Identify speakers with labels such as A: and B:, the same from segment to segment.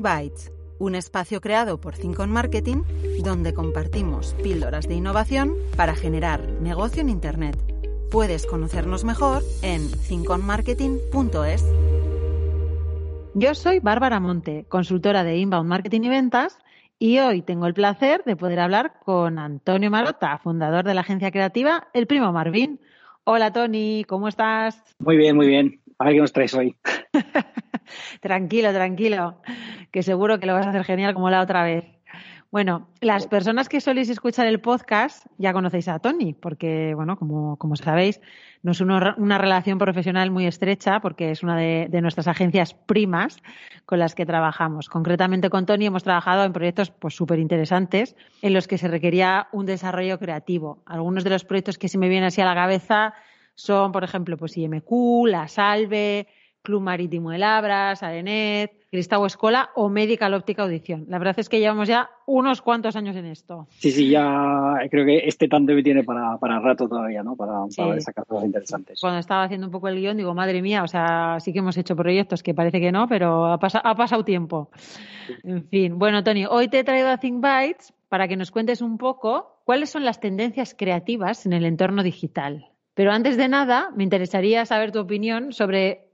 A: Bytes, un espacio creado por Think on Marketing donde compartimos píldoras de innovación para generar negocio en Internet. Puedes conocernos mejor en thinkonmarketing.es.
B: Yo soy Bárbara Monte, consultora de Inbound Marketing y Ventas, y hoy tengo el placer de poder hablar con Antonio Marota, fundador de la agencia creativa El Primo Marvin. Hola Tony, ¿cómo estás?
C: Muy bien, muy bien. A ver qué nos traes hoy.
B: tranquilo, tranquilo, que seguro que lo vas a hacer genial como la otra vez. Bueno, las personas que soléis escuchar el podcast ya conocéis a Tony, porque, bueno, como, como sabéis, nos une una relación profesional muy estrecha, porque es una de, nuestras agencias primas con las que trabajamos. Concretamente con Tony hemos trabajado en proyectos pues súper interesantes en los que se requería un desarrollo creativo. Algunos de los proyectos que se me vienen así a la cabeza son, por ejemplo, pues IMQ, La Salve, Club Marítimo de Labras, Arenet, Cristau Escola o Medical Óptica Audición. La verdad es que llevamos ya unos cuantos años en esto.
C: Sí, sí, ya creo que este tanto me tiene para, para rato todavía, ¿no? Para, para sacar cosas interesantes.
B: Cuando estaba haciendo un poco el guion, digo, madre mía, o sea, sí que hemos hecho proyectos que parece que no, pero ha, ha pasado tiempo. En fin, bueno, Tony, hoy te he traído a Think Bytes para que nos cuentes un poco cuáles son las tendencias creativas en el entorno digital. Pero antes de nada, me interesaría saber tu opinión sobre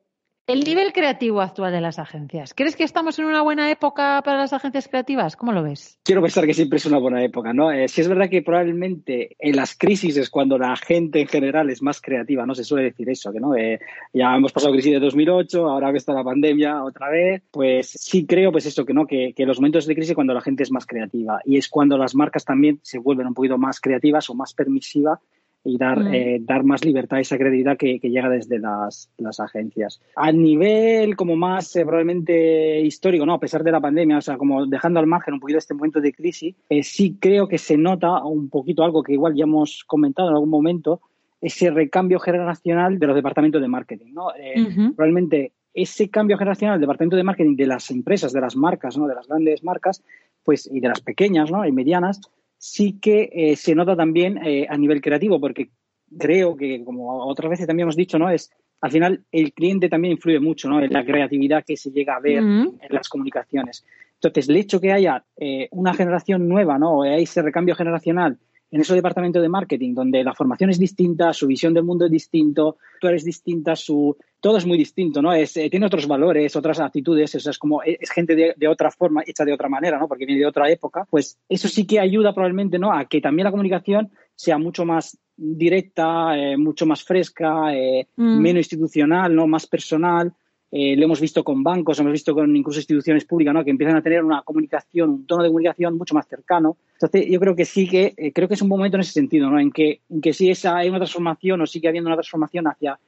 B: el nivel creativo actual de las agencias. ¿Crees que estamos en una buena época para las agencias creativas? ¿Cómo lo ves?
C: Quiero pensar que siempre es una buena época, ¿no? Eh, sí es verdad que probablemente en las crisis es cuando la gente en general es más creativa, ¿no? Se suele decir eso, que no, eh, ya hemos pasado crisis de 2008, ahora que está la pandemia otra vez, pues sí creo, pues eso, que no, que, que los momentos de crisis cuando la gente es más creativa y es cuando las marcas también se vuelven un poquito más creativas o más permisivas y dar, mm. eh, dar más libertad a esa credibilidad que, que llega desde las, las, agencias. A nivel como más eh, probablemente histórico, ¿no? a pesar de la pandemia, o sea, como dejando al margen un poquito este momento de crisis, eh, sí creo que se nota un poquito algo que igual ya hemos comentado en algún momento, ese recambio generacional de los departamentos de marketing. ¿no? Uh-huh. Probablemente ese cambio generacional del departamento de marketing de las empresas, de las marcas, ¿no? de las grandes marcas, pues, y de las pequeñas ¿no? y medianas, sí que eh, se nota también eh, a nivel creativo, porque creo que, como otras veces también hemos dicho, ¿no? Es al final el cliente también influye mucho ¿no? en la creatividad que se llega a ver en las comunicaciones. Entonces, el hecho que haya eh, una generación nueva, ¿no? O ese recambio generacional en ese departamento de marketing, donde la formación es distinta, su visión del mundo es distinto, tú eres distinta, su todo es muy distinto, ¿no? Es, eh, tiene otros valores, otras actitudes, o sea, es como es gente de, de, otra forma, hecha de otra manera, ¿no? Porque viene de otra época, pues eso sí que ayuda probablemente, ¿no? A que también la comunicación sea mucho más directa, eh, mucho más fresca, eh, mm. menos institucional, ¿no? Más personal. Eh, lo hemos visto con bancos, hemos visto con incluso instituciones públicas, ¿no? Que empiezan a tener una comunicación, un tono de comunicación mucho más cercano. Entonces, yo creo que sí que, eh, creo que es un momento en ese sentido, ¿no? En que, en que sí esa, hay una transformación o sigue habiendo una transformación hacia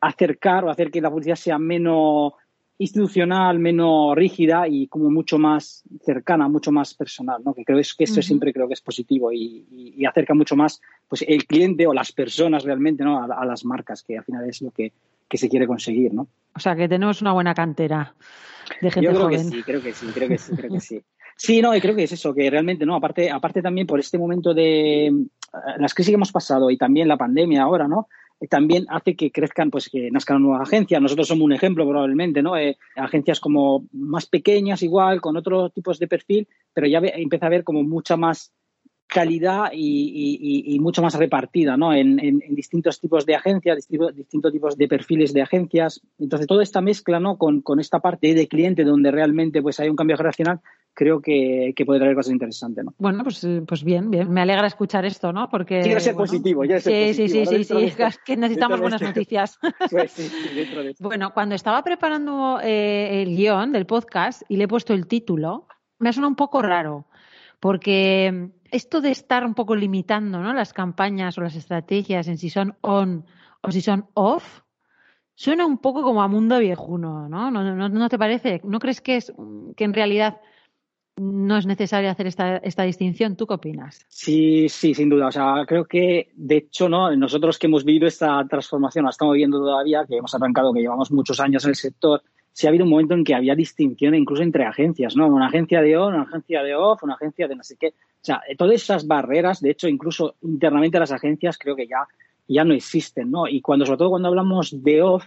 C: acercar o hacer que la publicidad sea menos institucional, menos rígida y como mucho más cercana, mucho más personal, ¿no? Que creo que esto uh -huh. siempre creo que es positivo y, y, y, acerca mucho más pues el cliente o las personas realmente, ¿no? A, a las marcas, que al final es lo que, que, se quiere conseguir, ¿no?
B: O sea, que tenemos una buena cantera de gente
C: Yo creo
B: joven.
C: que sí, creo que sí, creo que sí, creo que sí. Sí, no, y creo que es eso, que realmente, ¿no? Aparte, aparte también por este momento de las crisis que hemos pasado y también la pandemia ahora, ¿no? también hace que crezcan, pues que nazcan nuevas agencias. Nosotros somos un ejemplo probablemente, ¿no? Eh, agencias como más pequeñas igual, con otros tipos de perfil, pero ya ve, empieza a haber como mucha más calidad y, y, y mucho más repartida, ¿no? En, en, en, distintos tipos de agencias, distintos, distintos tipos de perfiles de agencias. Entonces, toda esta mezcla, ¿no? Con, con esta parte de cliente donde realmente pues hay un cambio generacional, creo que, que, puede traer cosas interesantes, ¿no?
B: Bueno, pues, pues bien, bien. Me alegra escuchar esto, ¿no? Porque...
C: Quiero ser
B: bueno,
C: positivo, ya
B: sí, sí,
C: positivo.
B: Sí, sí, sí,
C: sí,
B: es que necesitamos buenas
C: este.
B: noticias.
C: Pues sí, de.
B: Bueno, cuando estaba preparando eh, el guion del podcast y le he puesto el título, me ha sonado un poco raro, porque esto de estar un poco limitando ¿no? las campañas o las estrategias en si son on o si son off, suena un poco como a mundo viejuno, ¿no? ¿No, no, no te parece? ¿No crees que, es, que en realidad no es necesario hacer esta, esta distinción? ¿Tú qué opinas?
C: Sí, sí, sin duda. O sea, creo que, de hecho, ¿no? nosotros que hemos vivido esta transformación, la estamos viviendo todavía, que hemos arrancado, que llevamos muchos años en el sector, sí ha habido un momento en que había distinción incluso entre agencias, ¿no? Una agencia de on, una agencia de off, una agencia de no sé qué. O sea, todas esas barreras, de hecho, incluso internamente las agencias creo que ya, ya no existen, ¿no? Y cuando, sobre todo cuando hablamos de off,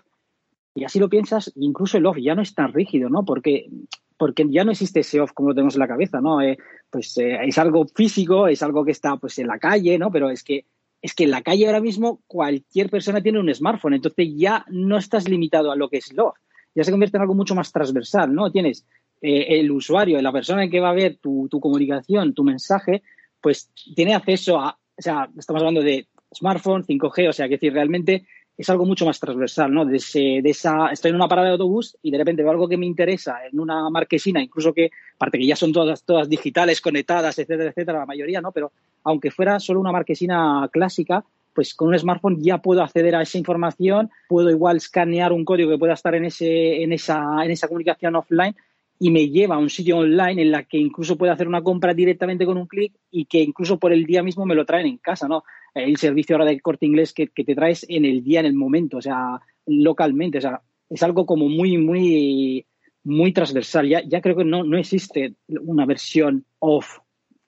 C: y así lo piensas, incluso el off ya no es tan rígido, ¿no? Porque porque ya no existe ese off como lo tenemos en la cabeza, ¿no? Eh, pues eh, es algo físico, es algo que está pues en la calle, ¿no? Pero es que es que en la calle ahora mismo cualquier persona tiene un smartphone, entonces ya no estás limitado a lo que es love, ya se convierte en algo mucho más transversal, ¿no? Tienes eh, el usuario, la persona que va a ver tu, tu, comunicación, tu mensaje, pues tiene acceso a, o sea, estamos hablando de smartphone, 5G, o sea, que decir, realmente es algo mucho más transversal, ¿no? De, ese, estoy en una parada de autobús y de repente veo algo que me interesa en una marquesina, incluso que, aparte que ya son todas, todas digitales, conectadas, etcétera, etcétera, la mayoría, ¿no? Pero aunque fuera solo una marquesina clásica, pues con un smartphone ya puedo acceder a esa información, puedo igual escanear un código que pueda estar en, ese, en, esa, en esa comunicación offline y me lleva a un sitio online en la que incluso puedo hacer una compra directamente con un clic y que incluso por el día mismo me lo traen en casa, ¿no? El servicio ahora de corte inglés que, te traes en el día, en el momento, o sea, localmente, o sea, es algo como muy, muy, muy transversal. Ya, ya creo que no, no existe una versión off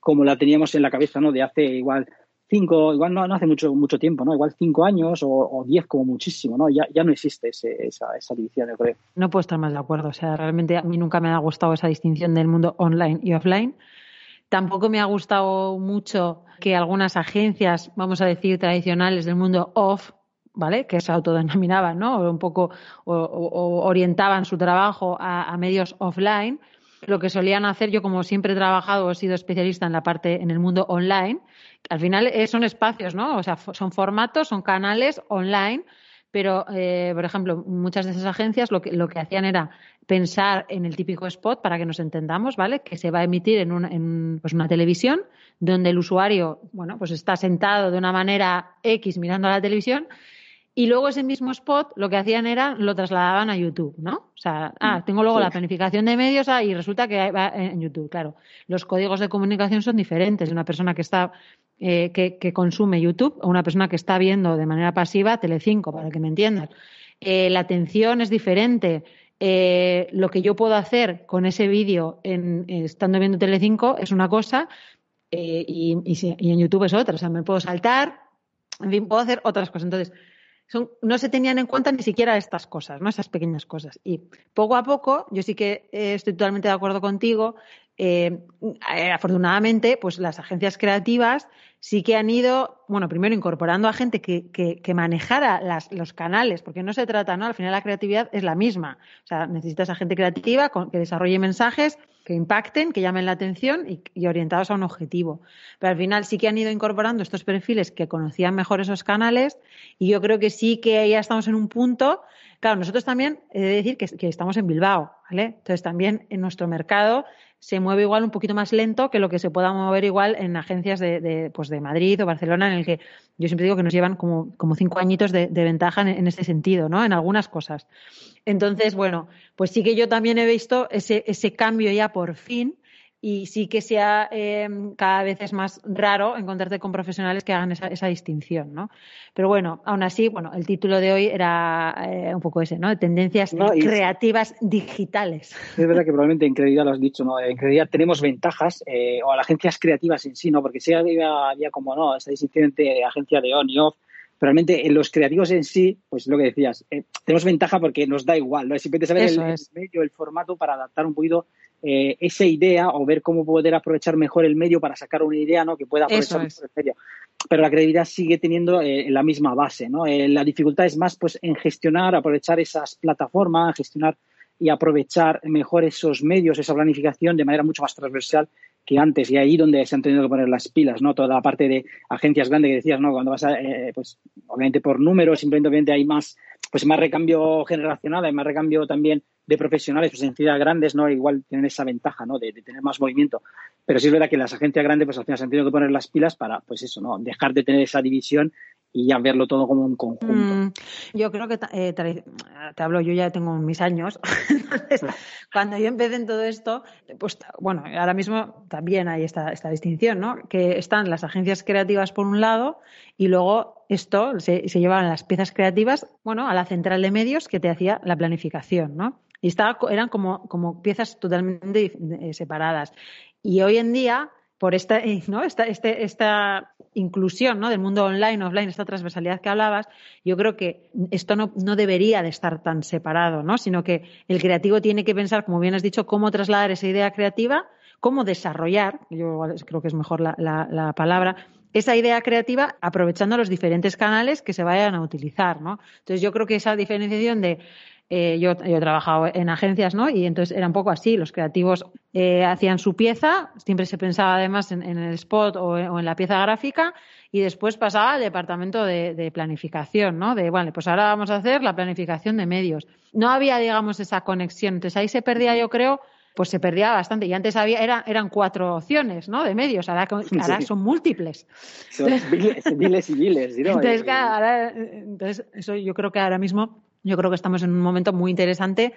C: como la teníamos en la cabeza, ¿no? De hace igual cinco, igual no, no hace mucho, mucho tiempo, ¿no? Igual cinco años o, diez como muchísimo, ¿no? Ya, ya no existe ese, esa, esa división, yo creo.
B: No puedo estar más de acuerdo. O sea, realmente a mí nunca me ha gustado esa distinción del mundo online y offline. Tampoco me ha gustado mucho que algunas agencias, vamos a decir, tradicionales del mundo off, ¿vale? Que se autodenominaban, ¿no? O un poco o, orientaban su trabajo a medios offline lo que solían hacer, yo como siempre he trabajado he sido especialista en la parte, en el mundo online, al final eh, son espacios, ¿no? O sea, son formatos, son canales online, pero, eh, por ejemplo, muchas de esas agencias lo que, lo que hacían era pensar en el típico spot para que nos entendamos, ¿vale? Que se va a emitir en, una, en pues una televisión donde el usuario, bueno, pues está sentado de una manera X mirando a la televisión y luego ese mismo spot lo que hacían era lo trasladaban a YouTube, ¿no? O sea, ah, mm, tengo luego sí. la planificación de medios ah, y resulta que va en YouTube, claro. Los códigos de comunicación son diferentes de una persona que está eh, que, que, consume YouTube o una persona que está viendo de manera pasiva Telecinco, para que me entiendan. Eh, la atención es diferente. Eh, lo que yo puedo hacer con ese vídeo en, estando viendo Telecinco es una cosa y, y, y en YouTube es otra. O sea, me puedo saltar, en fin, puedo hacer otras cosas. Entonces, son, no se tenían en cuenta ni siquiera estas cosas, ¿no? esas pequeñas cosas. Y poco a poco, yo sí que eh, estoy totalmente de acuerdo contigo. Eh, eh, afortunadamente, pues las agencias creativas sí que han ido, bueno, primero incorporando a gente que, que, que manejara los canales, porque no se trata, ¿no? Al final la creatividad es la misma. O sea, necesitas a gente creativa que desarrolle mensajes que impacten, que llamen la atención y, y, orientados a un objetivo. Pero al final sí que han ido incorporando estos perfiles que conocían mejor esos canales y yo creo que sí que ya estamos en un punto. Claro, nosotros también he de decir que, que estamos en Bilbao, ¿vale? Entonces también en nuestro mercado se mueve igual un poquito más lento que lo que se pueda mover igual en agencias de, de, pues de Madrid o Barcelona, en el que yo siempre digo que nos llevan como, como cinco añitos de, ventaja en, en, este sentido, ¿no? En algunas cosas. Entonces, bueno, pues sí que yo también he visto ese, ese cambio ya por fin y sí que sea eh, cada vez es más raro encontrarte con profesionales que hagan esa, esa, distinción, ¿no? Pero bueno, aún así, bueno, el título de hoy era eh, un poco ese, ¿no? Tendencias no, creativas digitales.
C: Es verdad que probablemente en Credibilidad lo has dicho, ¿no? En Credibilidad tenemos ventajas, eh, o a las agencias creativas en sí, ¿no? Porque sí había, había como, ¿no? Esa distinción entre agencia de on y off, realmente en los creativos en sí, pues lo que decías, eh, tenemos ventaja porque nos da igual, ¿no? Simplemente saber el, el, medio, el formato para adaptar un poquito eh, esa idea o ver cómo poder aprovechar mejor el medio para sacar una idea, ¿no? Que pueda aprovechar mejor el medio. Pero la credibilidad sigue teniendo eh, la misma base, ¿no? Eh, la dificultad es más, pues, en gestionar, aprovechar esas plataformas, gestionar y aprovechar mejor esos medios, esa planificación de manera mucho más transversal que antes y ahí donde se han tenido que poner las pilas, ¿no? Toda la parte de agencias grandes que decías, ¿no? Cuando vas a, eh, pues, obviamente por números, simplemente hay más, pues más recambio generacional, hay más recambio también de profesionales, pues en ciudades grandes, ¿no? Igual tienen esa ventaja, ¿no? De, tener más movimiento. Pero sí es verdad que las agencias grandes, pues al final se han tenido que poner las pilas para, pues eso, ¿no? Dejar de tener esa división y ya verlo todo como un conjunto. Mm,
B: yo creo que eh, te, hablo, yo ya tengo mis años. Cuando yo empecé en todo esto, pues bueno, ahora mismo también hay esta, esta distinción, ¿no? Que están las agencias creativas por un lado y luego esto se, se llevaban las piezas creativas, bueno, a la central de medios que te hacía la planificación, ¿no? Y estaba, eran como, como piezas totalmente separadas. Y hoy en día, por esta, ¿no? esta, este, esta inclusión ¿no? del mundo online, offline, esta transversalidad que hablabas, yo creo que esto no, no, debería de estar tan separado, ¿no? sino que el creativo tiene que pensar, como bien has dicho, cómo trasladar esa idea creativa, cómo desarrollar, yo creo que es mejor la, la, palabra, esa idea creativa aprovechando los diferentes canales que se vayan a utilizar. ¿no? Entonces yo creo que esa diferenciación de eh, yo, he trabajado en agencias, ¿no? Y entonces era un poco así, los creativos eh, hacían su pieza, siempre se pensaba además en, el spot o en, la pieza gráfica y después pasaba al departamento de, planificación, ¿no? De, bueno, pues ahora vamos a hacer la planificación de medios. No había, digamos, esa conexión, entonces ahí se perdía, yo creo, pues se perdía bastante. Y antes había, era, eran cuatro opciones, ¿no? De medios, ahora, son múltiples.
C: Son miles, y miles.
B: Entonces, entonces, eso yo creo que ahora mismo yo creo que estamos en un momento muy interesante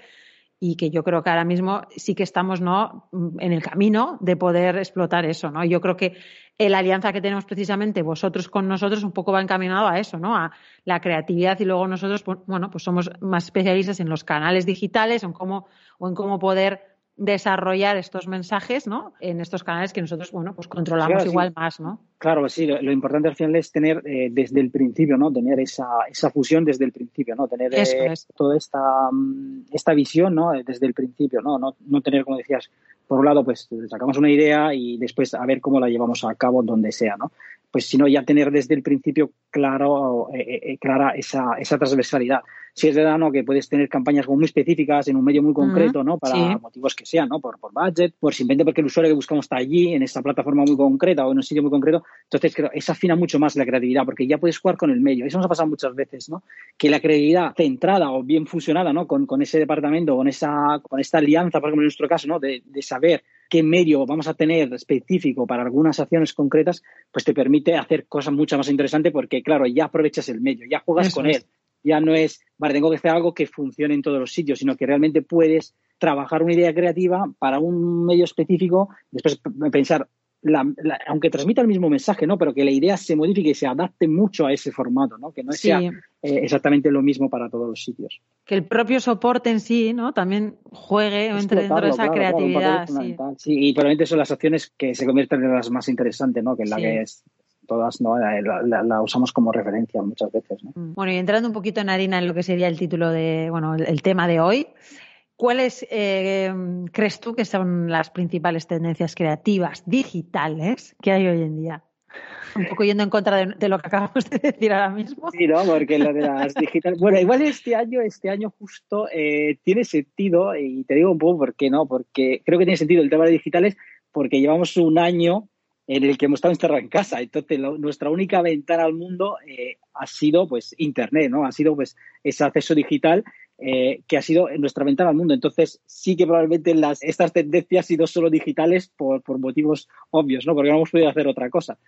B: y que yo creo que ahora mismo sí que estamos ¿no? en el camino de poder explotar eso. ¿no? Yo creo que la alianza que tenemos precisamente vosotros con nosotros un poco va encaminado a eso, ¿no? a la creatividad y luego nosotros, pues, bueno, pues somos más especialistas en los canales digitales en cómo, o en cómo poder desarrollar estos mensajes, ¿no? En estos canales que nosotros, bueno, pues controlamos igual más, ¿no?
C: Claro, sí, lo, importante al final es tener eh, desde el principio, ¿no? Tener esa, esa fusión desde el principio, ¿no? Tener eh, toda esta, mm, esta visión, ¿no? Desde el principio, ¿no? ¿no? No tener, como decías, por un lado, pues sacamos una idea y después a ver cómo la llevamos a cabo donde sea, ¿no? Pues sino ya tener desde el principio claro, eh, clara esa, esa transversalidad si es verdad ¿no? que puedes tener campañas muy específicas en un medio muy concreto, ¿no? Para motivos que sean, ¿no? Por, por budget, por simplemente porque el usuario que buscamos está allí, en esa plataforma muy concreta o en un sitio muy concreto. Entonces, creo, eso afina mucho más la creatividad, porque ya puedes jugar con el medio. Eso nos ha pasado muchas veces, ¿no? Que la creatividad centrada o bien fusionada, ¿no? Con, con ese departamento, con esa, con esta alianza, por ejemplo, en nuestro caso, ¿no? De, de saber qué medio vamos a tener específico para algunas acciones concretas, pues te permite hacer cosas mucho más interesantes porque, claro, ya aprovechas el medio, ya juegas con él, ya no es, vale, tengo que hacer algo que funcione en todos los sitios, sino que realmente puedes trabajar una idea creativa para un medio específico, después pensar, aunque transmita el mismo mensaje, ¿no? Pero que la idea se modifique y se adapte mucho a ese formato, ¿no? Que no sea eh, exactamente lo mismo para todos los sitios.
B: Que el propio soporte en sí, ¿no? También juegue o entre dentro de esa creatividad.
C: sí. y probablemente son las acciones que se convierten en las más interesantes, ¿no? Que en la que es todas ¿no? La, usamos como referencia muchas veces.
B: Mm. Bueno, y entrando un poquito en harina en lo que sería el título de, bueno, el, tema de hoy, ¿cuáles eh, crees tú que son las principales tendencias creativas digitales que hay hoy en día? Un poco yendo en contra de, lo que acabamos de decir ahora mismo.
C: Sí, no, porque lo de las digitales. Bueno, igual este año, este año justo eh, tiene sentido, y te digo un poco por qué no, porque creo que tiene sentido el tema de digitales, porque llevamos un año en el que hemos estado encerrados en casa. Entonces, nuestra única ventana al mundo eh, ha sido pues Internet, ¿no? Ha sido pues ese acceso digital eh, que ha sido nuestra ventana al mundo. Entonces, sí que probablemente las, estas tendencias han sido solo digitales por, por motivos obvios, ¿no? Porque no hemos podido hacer otra cosa.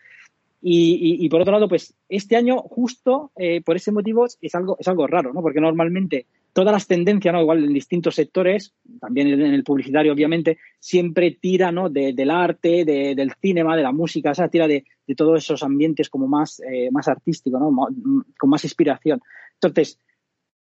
C: Y, y, por otro lado, pues este año, justo eh, por ese motivo, es algo, es algo raro, ¿no? Porque normalmente todas las tendencias, ¿no? Igual en distintos sectores, también en el publicitario, obviamente, siempre tira, ¿no? del arte, del cinema, de la música, o sea, tira de, todos esos ambientes como más, eh, más artístico, ¿no? Con más inspiración. Entonces,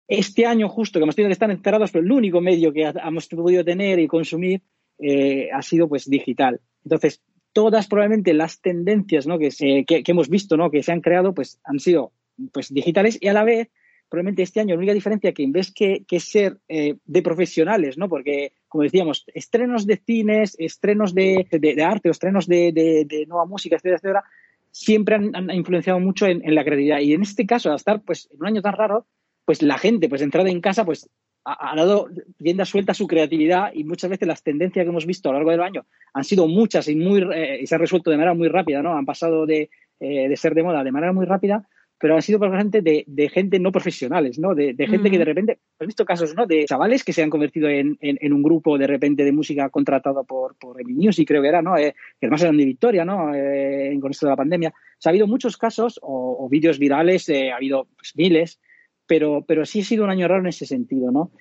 C: este año justo que hemos tenido que estar encerrados, pero el único medio que hemos podido tener y consumir eh, ha sido pues digital. Entonces, todas probablemente las tendencias ¿no? que, que, hemos visto, ¿no? que se han creado, pues han sido pues digitales y a la vez probablemente este año la única diferencia que en vez que, ser eh, de profesionales, ¿no? Porque, como decíamos, estrenos de cines, estrenos de, arte o estrenos de, nueva música, etcétera, etcétera, siempre han, influenciado mucho en, la creatividad. Y en este caso, al estar pues, en un año tan raro, pues la gente, pues entrada en casa, pues ha, dado rienda suelta a su creatividad y muchas veces las tendencias que hemos visto a lo largo del año han sido muchas y, muy, eh, y se han resuelto de manera muy rápida, ¿no? Han pasado de, eh, de ser de moda de manera muy rápida pero ha sido probablemente de, de gente no profesionales, ¿no? De, gente que de repente, he visto casos, ¿no? De chavales que se han convertido en, en, un grupo de repente de música contratado por, por Music, creo que era, ¿no? Eh, que además eran de Victoria, ¿no? Eh, con esto de la pandemia. O sea, ha habido muchos casos o, vídeos virales, eh, ha habido pues, miles, pero, pero sí ha sido un año raro en ese sentido, ¿no?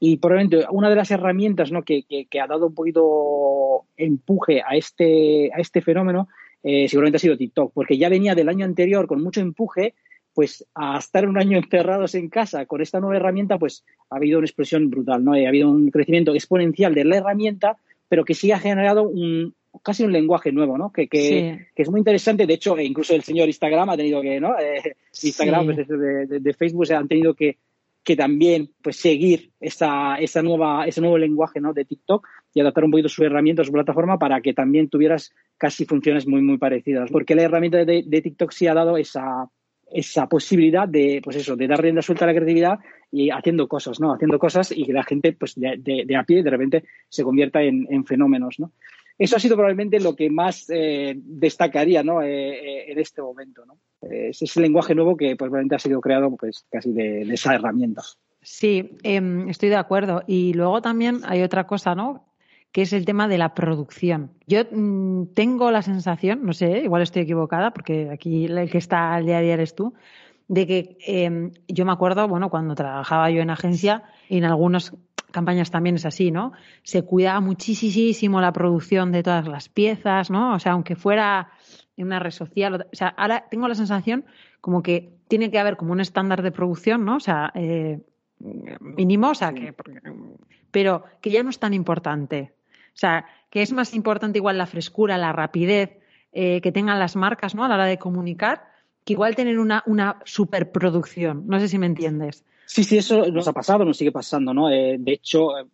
C: Y probablemente una de las herramientas ¿no? que, que, que ha dado un poquito empuje a este, a este fenómeno eh, seguramente ha sido TikTok, porque ya venía del año anterior con mucho empuje, pues a estar un año encerrados en casa con esta nueva herramienta, pues ha habido una expresión brutal, ¿no? Ha habido un crecimiento exponencial de la herramienta, pero que sí ha generado un, casi un lenguaje nuevo, ¿no? Que, que, es muy interesante. De hecho, incluso el señor Instagram ha tenido que, ¿no? Eh, Instagram, pues, de, de, Facebook, han tenido que, que también pues seguir esa, esa nueva, ese nuevo lenguaje ¿no? de TikTok y adaptar un poquito su herramienta, su plataforma para que también tuvieras casi funciones muy, muy parecidas. Porque la herramienta de, de TikTok sí ha dado esa, esa posibilidad de, pues eso, de dar rienda suelta a la creatividad y haciendo cosas, ¿no? Haciendo cosas y que la gente, pues de, de, a pie, de repente se convierta en, en, fenómenos, ¿no? Eso ha sido probablemente lo que más eh, destacaría, ¿no? Eh, eh, en este momento, ¿no? Es ese lenguaje nuevo que, pues, probablemente ha sido creado, pues, casi de, de esa herramienta.
B: Sí, eh, estoy de acuerdo. Y luego también hay otra cosa, ¿no? que es el tema de la producción. Yo mmm, tengo la sensación, no sé, igual estoy equivocada, porque aquí el que está al día a día eres tú, de que eh, yo me acuerdo, bueno, cuando trabajaba yo en agencia, en algunas campañas también es así, ¿no? Se cuidaba muchísimo la producción de todas las piezas, ¿no? O sea, aunque fuera en una red social, o sea, ahora tengo la sensación como que tiene que haber como un estándar de producción, ¿no? O sea, eh, mínimo, o sea, que, pero que ya no es tan importante. O sea, que es más importante igual la frescura, la rapidez eh, que tengan las marcas ¿no? a la hora de comunicar, que igual tener una, una superproducción. No sé si me entiendes.
C: Sí, sí, eso nos ha pasado, nos sigue pasando, ¿no? Eh, de hecho, eh,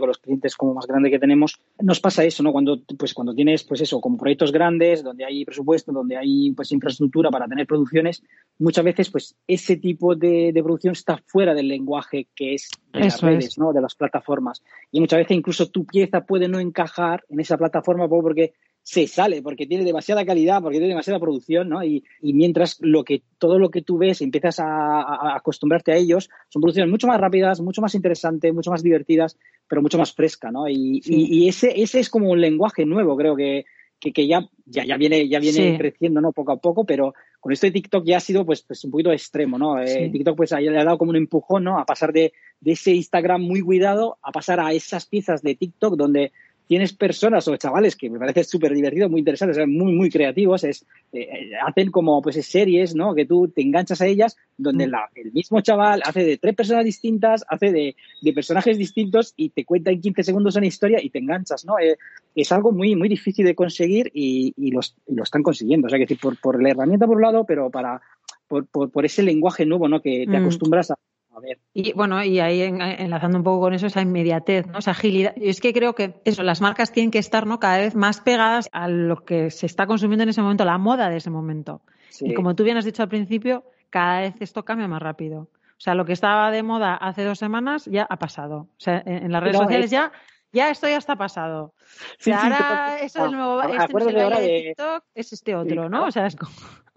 C: con los clientes como más grandes que tenemos, nos pasa eso, ¿no? Cuando, pues, cuando tienes, pues eso, como proyectos grandes, donde hay presupuesto, donde hay, pues, infraestructura para tener producciones, muchas veces, pues, ese tipo de, de producción está fuera del lenguaje que es de las redes, ¿no? De las plataformas. Y muchas veces incluso tu pieza puede no encajar en esa plataforma porque se sale porque tiene demasiada calidad, porque tiene demasiada producción, ¿no? Y, y mientras lo que, todo lo que tú ves, empiezas a, a, acostumbrarte a ellos, son producciones mucho más rápidas, mucho más interesantes, mucho más divertidas, pero mucho más fresca, ¿no? Y, sí. y, y ese, ese es como un lenguaje nuevo, creo que, que, que ya, ya, ya viene, ya viene sí. creciendo, ¿no? Poco a poco, pero con esto de TikTok ya ha sido pues, pues un poquito extremo, ¿no? Sí. Eh, TikTok pues le ha dado como un empujón, ¿no? A pasar de, de ese Instagram muy cuidado a pasar a esas piezas de TikTok donde tienes personas o chavales que me parece súper divertido, muy interesantes, muy, muy creativos, es, eh, hacen como pues series, ¿no? Que tú te enganchas a ellas, donde mm. la, el mismo chaval hace de tres personas distintas, hace de, de, personajes distintos y te cuenta en 15 segundos una historia y te enganchas, ¿no? Eh, es algo muy, muy difícil de conseguir y, y, los, y lo están consiguiendo. O sea, que por, por la herramienta por un lado, pero para, por, por, por ese lenguaje nuevo, ¿no? Que te mm. acostumbras a, a ver.
B: Y bueno, y ahí en, enlazando un poco con eso, esa inmediatez, ¿no? Esa agilidad. Y es que creo que eso, las marcas tienen que estar, ¿no? Cada vez más pegadas a lo que se está consumiendo en ese momento, la moda de ese momento. Sí. Y como tú bien has dicho al principio, cada vez esto cambia más rápido. O sea, lo que estaba de moda hace dos semanas ya ha pasado. O sea, en, en las redes Pero sociales es... ya ya esto ya está pasado. Sí, o sea, sí, ahora sí, eso es el nuevo, este no es el de TikTok, es este otro, ¿no? O sea, es como...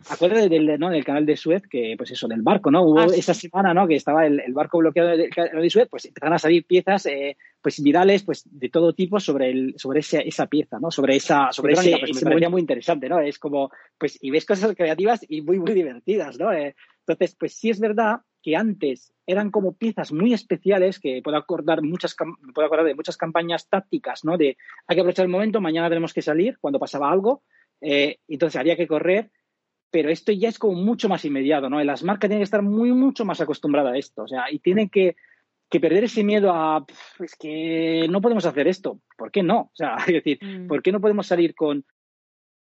C: Acuérdate del, ¿no? del canal de Suez, que pues eso, del barco, ¿no? Hubo ah, esa semana, ¿no? Que estaba el, el, barco bloqueado del canal de Suez, pues empezaron a salir piezas, eh, pues virales, pues de todo tipo sobre el, sobre ese, esa pieza, ¿no? Sobre esa, sobre ese, pues, ese me parecía muy interesante, ¿no? Es como, pues, y ves cosas creativas y muy, muy divertidas, ¿no? Eh, entonces, pues sí es verdad que antes eran como piezas muy especiales que puedo acordar muchas puedo acordar de muchas campañas tácticas no de hay que aprovechar el momento mañana tenemos que salir cuando pasaba algo eh, entonces había que correr pero esto ya es como mucho más inmediato no y las marcas tienen que estar muy mucho más acostumbradas a esto o sea y tienen que que perder ese miedo a es que no podemos hacer esto ¿por qué no? o sea es decir mm. ¿por qué no podemos salir con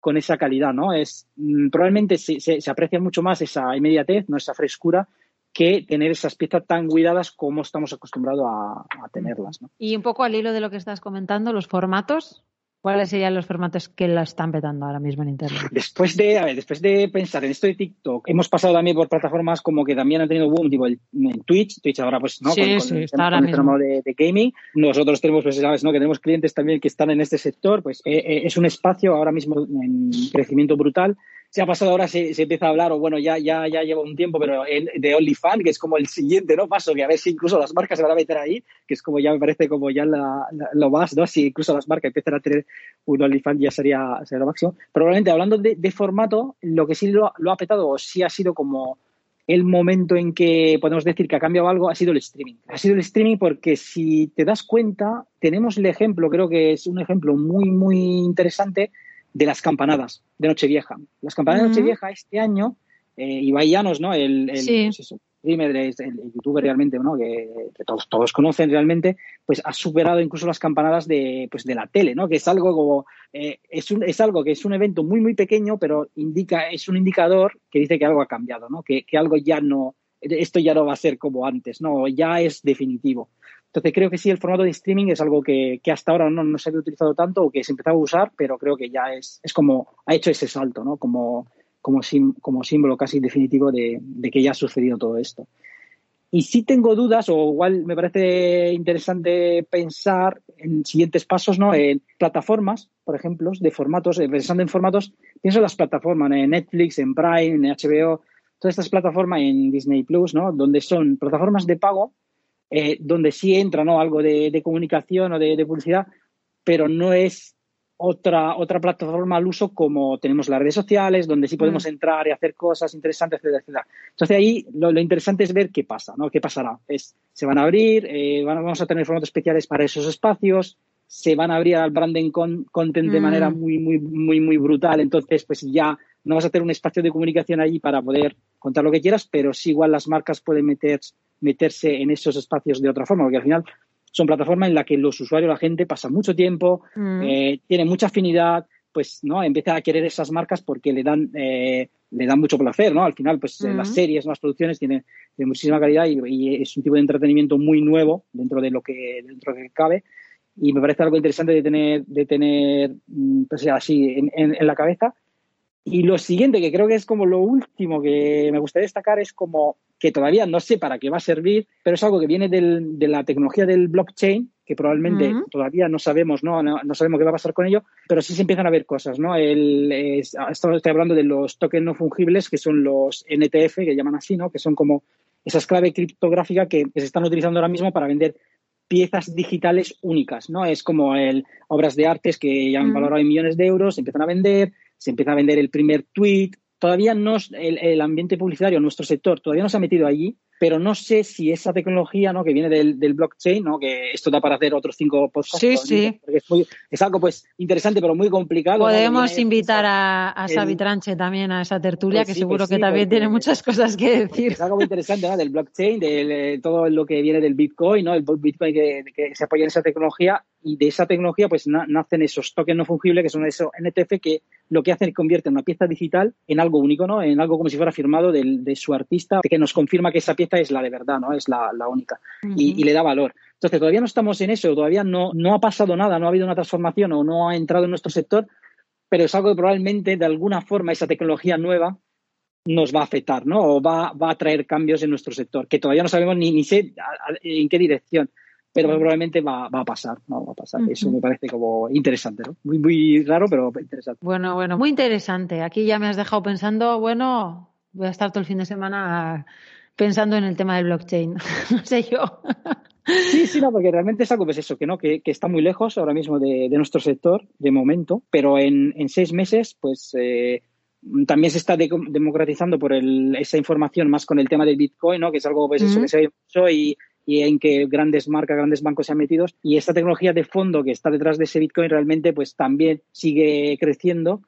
C: con esa calidad, ¿no? Es mmm, probablemente se, se, se, aprecia mucho más esa inmediatez, no esa frescura que tener esas piezas tan cuidadas como estamos acostumbrados a, a tenerlas. ¿no?
B: Y un poco al hilo de lo que estás comentando, los formatos, ¿Cuáles serían los formatos que la están petando ahora mismo en Internet?
C: Después de, a ver, después de pensar en esto de TikTok, hemos pasado también por plataformas como que también han tenido boom, tipo el, el Twitch, Twitch ahora pues, ¿no?
B: Sí,
C: con,
B: sí,
C: con
B: está ahora mismo.
C: De, de, gaming. Nosotros tenemos, pues, sabes, ¿no? Que tenemos clientes también que están en este sector, pues eh, eh, es un espacio ahora mismo en crecimiento brutal se ha pasado ahora, se, se, empieza a hablar, o bueno, ya, ya, ya lleva un tiempo, pero de OnlyFans, que es como el siguiente ¿no? paso, que a ver si incluso las marcas se van a meter ahí, que es como ya me parece como ya la, lo más, ¿no? Si incluso las marcas empiezan a tener un OnlyFans ya sería, sería lo máximo. Probablemente hablando de, de formato, lo que sí lo, lo, ha petado, o sí ha sido como el momento en que podemos decir que ha cambiado algo, ha sido el streaming. Ha sido el streaming porque si te das cuenta, tenemos el ejemplo, creo que es un ejemplo muy, muy interesante, de las campanadas de Nochevieja. Las campanadas uh -huh. de Nochevieja este año, eh, Ibai Llanos, ¿no? El, el,
B: sí.
C: pues eso, es el, youtuber realmente, ¿no? Que, todos, todos conocen realmente, pues ha superado incluso las campanadas de, pues, de la tele, ¿no? Que es algo como, eh, es, un, es algo que es un evento muy, muy pequeño, pero indica, es un indicador que dice que algo ha cambiado, ¿no? Que, que algo ya no, esto ya no va a ser como antes, ¿no? Ya es definitivo. Entonces creo que sí, el formato de streaming es algo que, que hasta ahora no, no, se había utilizado tanto o que se empezaba a usar, pero creo que ya es, es como, ha hecho ese salto, ¿no? Como, como, como símbolo casi definitivo de, de, que ya ha sucedido todo esto. Y sí tengo dudas, o igual me parece interesante pensar en siguientes pasos, ¿no? En plataformas, por ejemplo, de formatos, eh, pensando en formatos, pienso en las plataformas, en Netflix, en Prime, en HBO, todas estas plataformas en Disney Plus, ¿no? Donde son plataformas de pago, eh, donde sí entra, ¿no? Algo de, de comunicación o de, de, publicidad, pero no es otra, otra plataforma al uso como tenemos las redes sociales, donde sí podemos mm. entrar y hacer cosas interesantes, etcétera, etcétera. Entonces ahí lo, lo, interesante es ver qué pasa, ¿no? ¿Qué pasará? Es, se van a abrir, eh, van, vamos a tener formatos especiales para esos espacios, se van a abrir al branding con, content mm. de manera muy, muy, muy, muy brutal. Entonces, pues ya no vas a tener un espacio de comunicación allí para poder contar lo que quieras, pero sí igual las marcas pueden meter, meterse en esos espacios de otra forma, porque al final son plataformas en las que los usuarios, la gente pasa mucho tiempo, mm. eh, tiene mucha afinidad, pues no empieza a querer esas marcas porque le dan eh, le dan mucho placer, ¿no? Al final, pues mm. las series, las producciones tienen, tienen muchísima calidad y, y, es un tipo de entretenimiento muy nuevo dentro de lo que dentro de lo que cabe y me parece algo interesante de tener de tener mm, pues así en, en, en la cabeza. Y lo siguiente, que creo que es como lo último que me gustaría destacar, es como que todavía no sé para qué va a servir, pero es algo que viene del, de la tecnología del blockchain, que probablemente uh -huh. todavía no sabemos, ¿no? ¿no? No, sabemos qué va a pasar con ello, pero sí se empiezan a ver cosas, ¿no? El, es, estoy hablando de los tokens no fungibles, que son los NTF, que llaman así, ¿no? Que son como esas claves criptográficas que, que se están utilizando ahora mismo para vender piezas digitales únicas, ¿no? Es como el, obras de artes que ya han valorado en millones de euros, se empiezan a vender, se empieza a vender el primer tweet, todavía no el, el, ambiente publicitario, nuestro sector, todavía no se ha metido allí, pero no sé si esa tecnología ¿no? que viene del, del blockchain, ¿no? que esto da para hacer otros cinco podcasts.
B: Sí, sí.
C: Es, muy, es, algo pues interesante, pero muy complicado.
B: Podemos ¿no? invitar a, a Xavi Tranche también a esa tertulia, pues que sí, seguro pues que sí, también tiene muchas cosas que decir.
C: Es algo muy interesante ¿no? del blockchain, de, de, todo lo que viene del Bitcoin, ¿no? el Bitcoin que, que, se apoya en esa tecnología, y de esa tecnología pues na, nacen esos tokens no fungibles, que son esos NTF, que lo que hacen es convierten una pieza digital en algo único, ¿no? en algo como si fuera firmado de, de su artista, que nos confirma que esa pieza es la de verdad, ¿no? Es la, la única. Uh -huh. y, y, le da valor. Entonces, todavía no estamos en eso, todavía no, no ha pasado nada, no ha habido una transformación o no ha entrado en nuestro sector, pero es algo que probablemente de alguna forma esa tecnología nueva nos va a afectar, ¿no? O va, va a traer cambios en nuestro sector, que todavía no sabemos ni, ni sé en qué dirección pero probablemente va, va, a pasar, ¿no? Va a pasar. Uh -huh. Eso me parece como interesante, ¿no? Muy, muy raro, pero interesante.
B: Bueno, bueno, muy interesante. Aquí ya me has dejado pensando, bueno, voy a estar todo el fin de semana pensando en el tema del blockchain. no sé yo.
C: Sí, sí, no, porque realmente es algo pues eso, que no, que, que está muy lejos ahora mismo de, de, nuestro sector, de momento, pero en, en seis meses, pues eh, también se está de, democratizando por el, esa información más con el tema del Bitcoin, ¿no? Que es algo pues, eso, uh -huh. que se ve mucho y, y en que grandes marcas, grandes bancos se han metido. Y esta tecnología de fondo que está detrás de ese Bitcoin realmente pues también sigue creciendo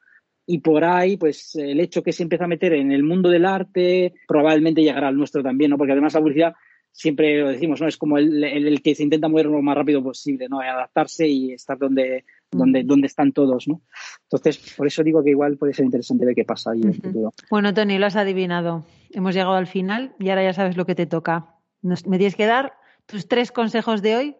C: y por ahí, pues el hecho que se empieza a meter en el mundo del arte probablemente llegará al nuestro también, ¿no? Porque además la publicidad siempre lo decimos, ¿no? Es como el, el, el que se intenta mover lo más rápido posible, ¿no? Adaptarse y estar donde, donde, donde están todos, ¿no? Entonces, por eso digo que igual puede ser interesante ver qué pasa ahí en el futuro.
B: Bueno, Tony, lo has adivinado. Hemos llegado al final y ahora ya sabes lo que te toca. Nos, me tienes que dar tus tres consejos de hoy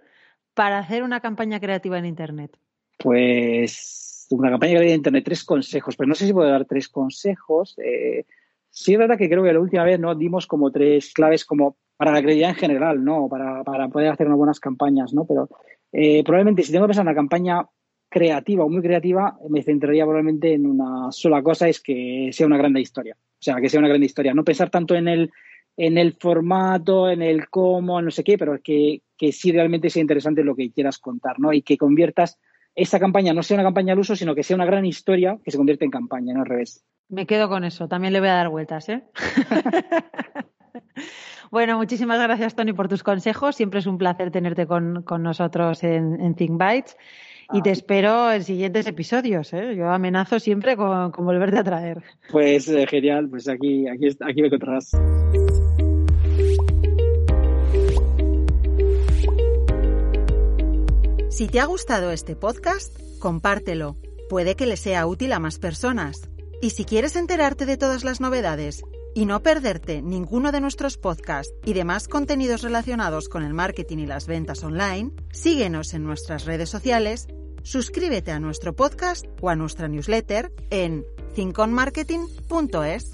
B: para hacer una campaña creativa en Internet.
C: Pues una campaña de Internet, tres consejos, pero no sé si puedo dar tres consejos. Eh, sí es verdad que creo que la última vez no dimos como tres claves como para la credibilidad en general, ¿no? Para, para poder hacer unas buenas campañas, ¿no? Pero eh, probablemente si tengo que pensar en una campaña creativa o muy creativa, me centraría probablemente en una sola cosa, es que sea una gran historia. O sea, que sea una gran historia. No pensar tanto en el, en el formato, en el cómo, no sé qué, pero que, que sí realmente sea interesante lo que quieras contar, ¿no? Y que conviertas esa campaña no sea una campaña al uso, sino que sea una gran historia que se convierte en campaña, no al revés.
B: Me quedo con eso, también le voy a dar vueltas, ¿eh? bueno, muchísimas gracias, Tony, por tus consejos. Siempre es un placer tenerte con, con nosotros en, en Think Bytes. Y te espero en siguientes episodios. ¿eh? Yo amenazo siempre con, con volverte a traer.
C: Pues eh, genial, pues aquí, aquí, aquí me encontrarás.
B: Si te ha gustado este podcast, compártelo. Puede que le sea útil a más personas. Y si quieres enterarte de todas las novedades y no perderte ninguno de nuestros podcasts y demás contenidos relacionados con el marketing y las ventas online, síguenos en nuestras redes sociales, suscríbete a nuestro podcast o a nuestra newsletter en thinkonmarketing.es.